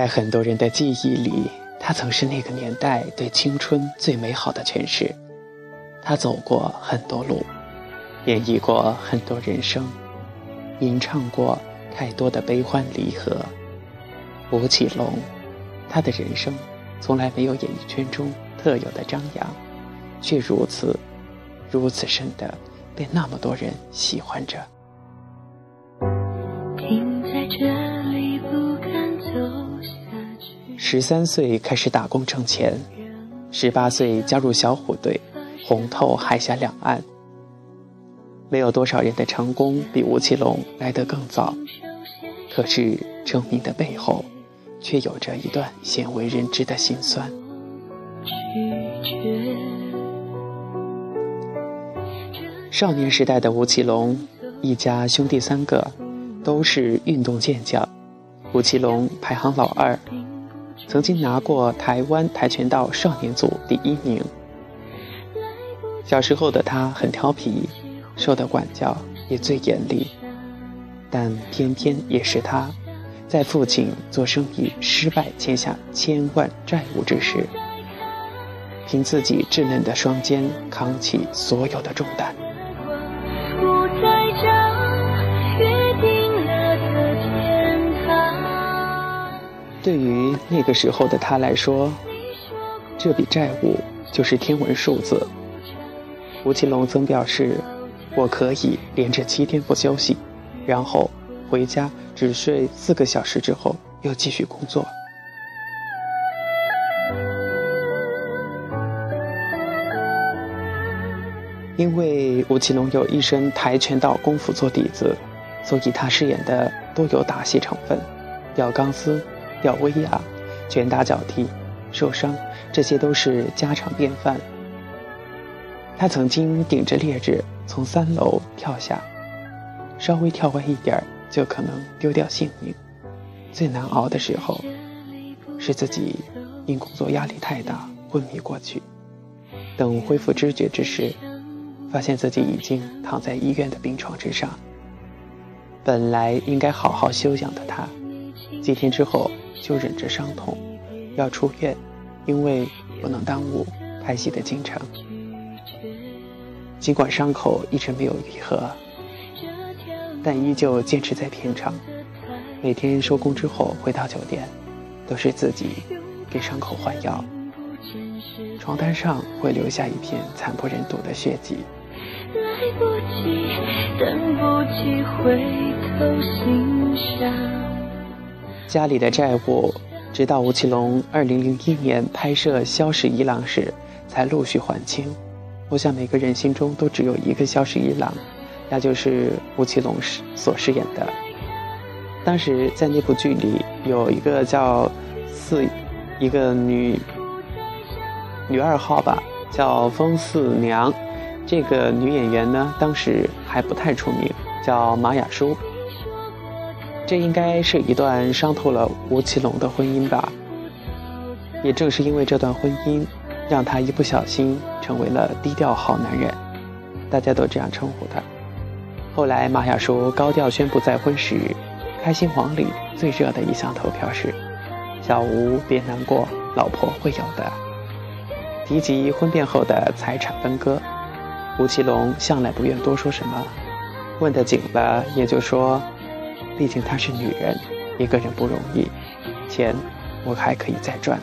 在很多人的记忆里，他曾是那个年代对青春最美好的诠释。他走过很多路，演绎过很多人生，吟唱过太多的悲欢离合。吴奇隆，他的人生从来没有演艺圈中特有的张扬，却如此、如此深的被那么多人喜欢着。十三岁开始打工挣钱，十八岁加入小虎队，红透海峡两岸。没有多少人的成功比吴奇隆来得更早，可是成名的背后，却有着一段鲜为人知的辛酸。少年时代的吴奇隆，一家兄弟三个，都是运动健将，吴奇隆排行老二。曾经拿过台湾跆拳道少年组第一名。小时候的他很调皮，受的管教也最严厉，但偏偏也是他，在父亲做生意失败欠下千万债务之时，凭自己稚嫩的双肩扛起所有的重担。对于那个时候的他来说，这笔债务就是天文数字。吴奇隆曾表示：“我可以连着七天不休息，然后回家只睡四个小时，之后又继续工作。”因为吴奇隆有一身跆拳道功夫做底子，所以他饰演的都有打戏成分，吊钢丝。吊威亚、拳打脚踢、受伤，这些都是家常便饭。他曾经顶着烈日从三楼跳下，稍微跳歪一点就可能丢掉性命。最难熬的时候，是自己因工作压力太大昏迷过去。等恢复知觉之时，发现自己已经躺在医院的病床之上。本来应该好好休养的他，几天之后。就忍着伤痛，要出院，因为不能耽误拍戏的进程。尽管伤口一直没有愈合，但依旧坚持在片场。每天收工之后回到酒店，都是自己给伤口换药。床单上会留下一片惨不忍睹的血迹。来不及，等不及回头欣赏。家里的债务，直到吴奇隆2001年拍摄《萧十一郎》时，才陆续还清。我想每个人心中都只有一个萧十一郎，那就是吴奇隆所饰演的。当时在那部剧里，有一个叫四，一个女女二号吧，叫风四娘。这个女演员呢，当时还不太出名，叫马雅舒。这应该是一段伤透了吴奇隆的婚姻吧。也正是因为这段婚姻，让他一不小心成为了低调好男人，大家都这样称呼他。后来马雅舒高调宣布再婚时，开心网里最热的一项投票是：“小吴别难过，老婆会有的。”提及婚变后的财产分割，吴奇隆向来不愿多说什么，问得紧了也就说。毕竟她是女人，一个人不容易，钱我还可以再赚。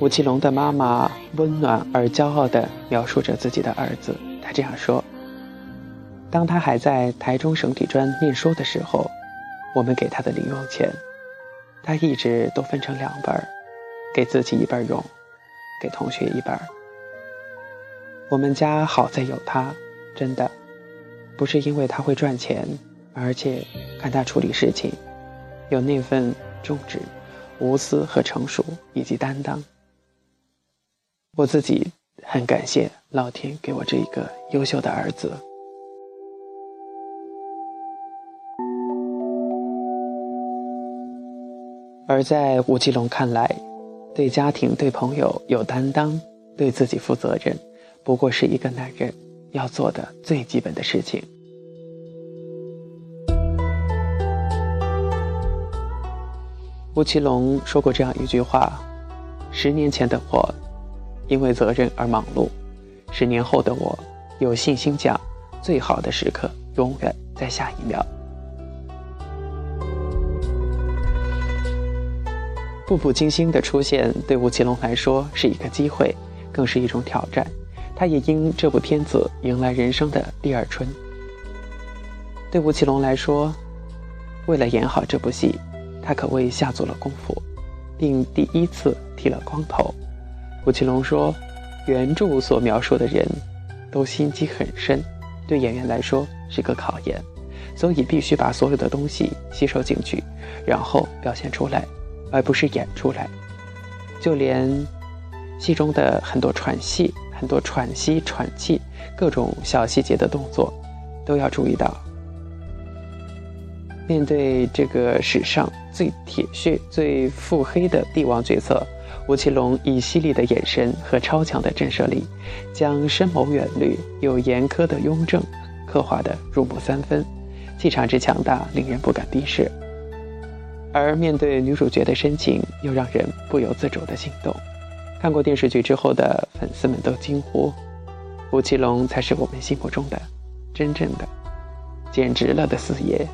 吴奇隆的妈妈温暖而骄傲地描述着自己的儿子，他这样说：“当他还在台中省体专念书的时候，我们给他的零用钱，他一直都分成两本给自己一半用，给同学一半我们家好在有他，真的，不是因为他会赚钱，而且看他处理事情，有那份重质、无私和成熟以及担当。我自己很感谢老天给我这一个优秀的儿子。而在吴奇隆看来，对家庭、对朋友有担当，对自己负责任。不过是一个男人要做的最基本的事情。吴奇隆说过这样一句话十年前的我因为责任而忙碌十年后的我有信心讲最好的时刻永远在下一秒。步步惊心的出现对吴奇隆来说是一个机会更是一种挑战。他也因这部片子迎来人生的第二春。对吴奇隆来说，为了演好这部戏，他可谓下足了功夫，并第一次剃了光头。吴奇隆说：“原著所描述的人，都心机很深，对演员来说是个考验，所以必须把所有的东西吸收进去，然后表现出来，而不是演出来。就连戏中的很多喘息、很多喘息、喘气，各种小细节的动作，都要注意到。”面对这个史上最铁血、最腹黑的帝王角色，吴奇隆以犀利的眼神和超强的震慑力，将深谋远虑又严苛的雍正刻画的入木三分，气场之强大令人不敢逼视。而面对女主角的深情，又让人不由自主的心动。看过电视剧之后的粉丝们都惊呼：“吴奇隆才是我们心目中的真正的简直了的四爷。”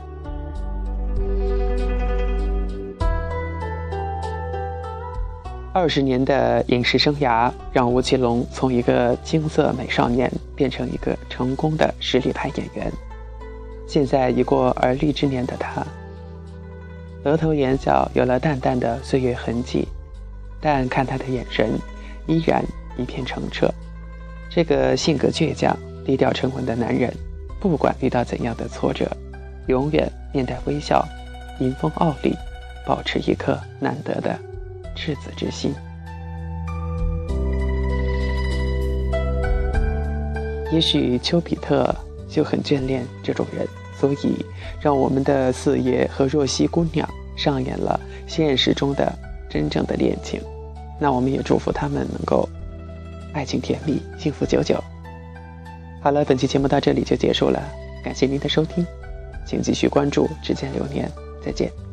二十年的影视生涯，让吴奇隆从一个青涩美少年变成一个成功的实力派演员。现在已过而立之年的他，额头眼角有了淡淡的岁月痕迹，但看他的眼神，依然一片澄澈。这个性格倔强、低调沉稳的男人，不管遇到怎样的挫折，永远面带微笑，迎风傲立，保持一颗难得的。赤子之心，也许丘比特就很眷恋这种人，所以让我们的四爷和若曦姑娘上演了现实中的真正的恋情。那我们也祝福他们能够爱情甜蜜，幸福久久。好了，本期节目到这里就结束了，感谢您的收听，请继续关注《指尖流年》，再见。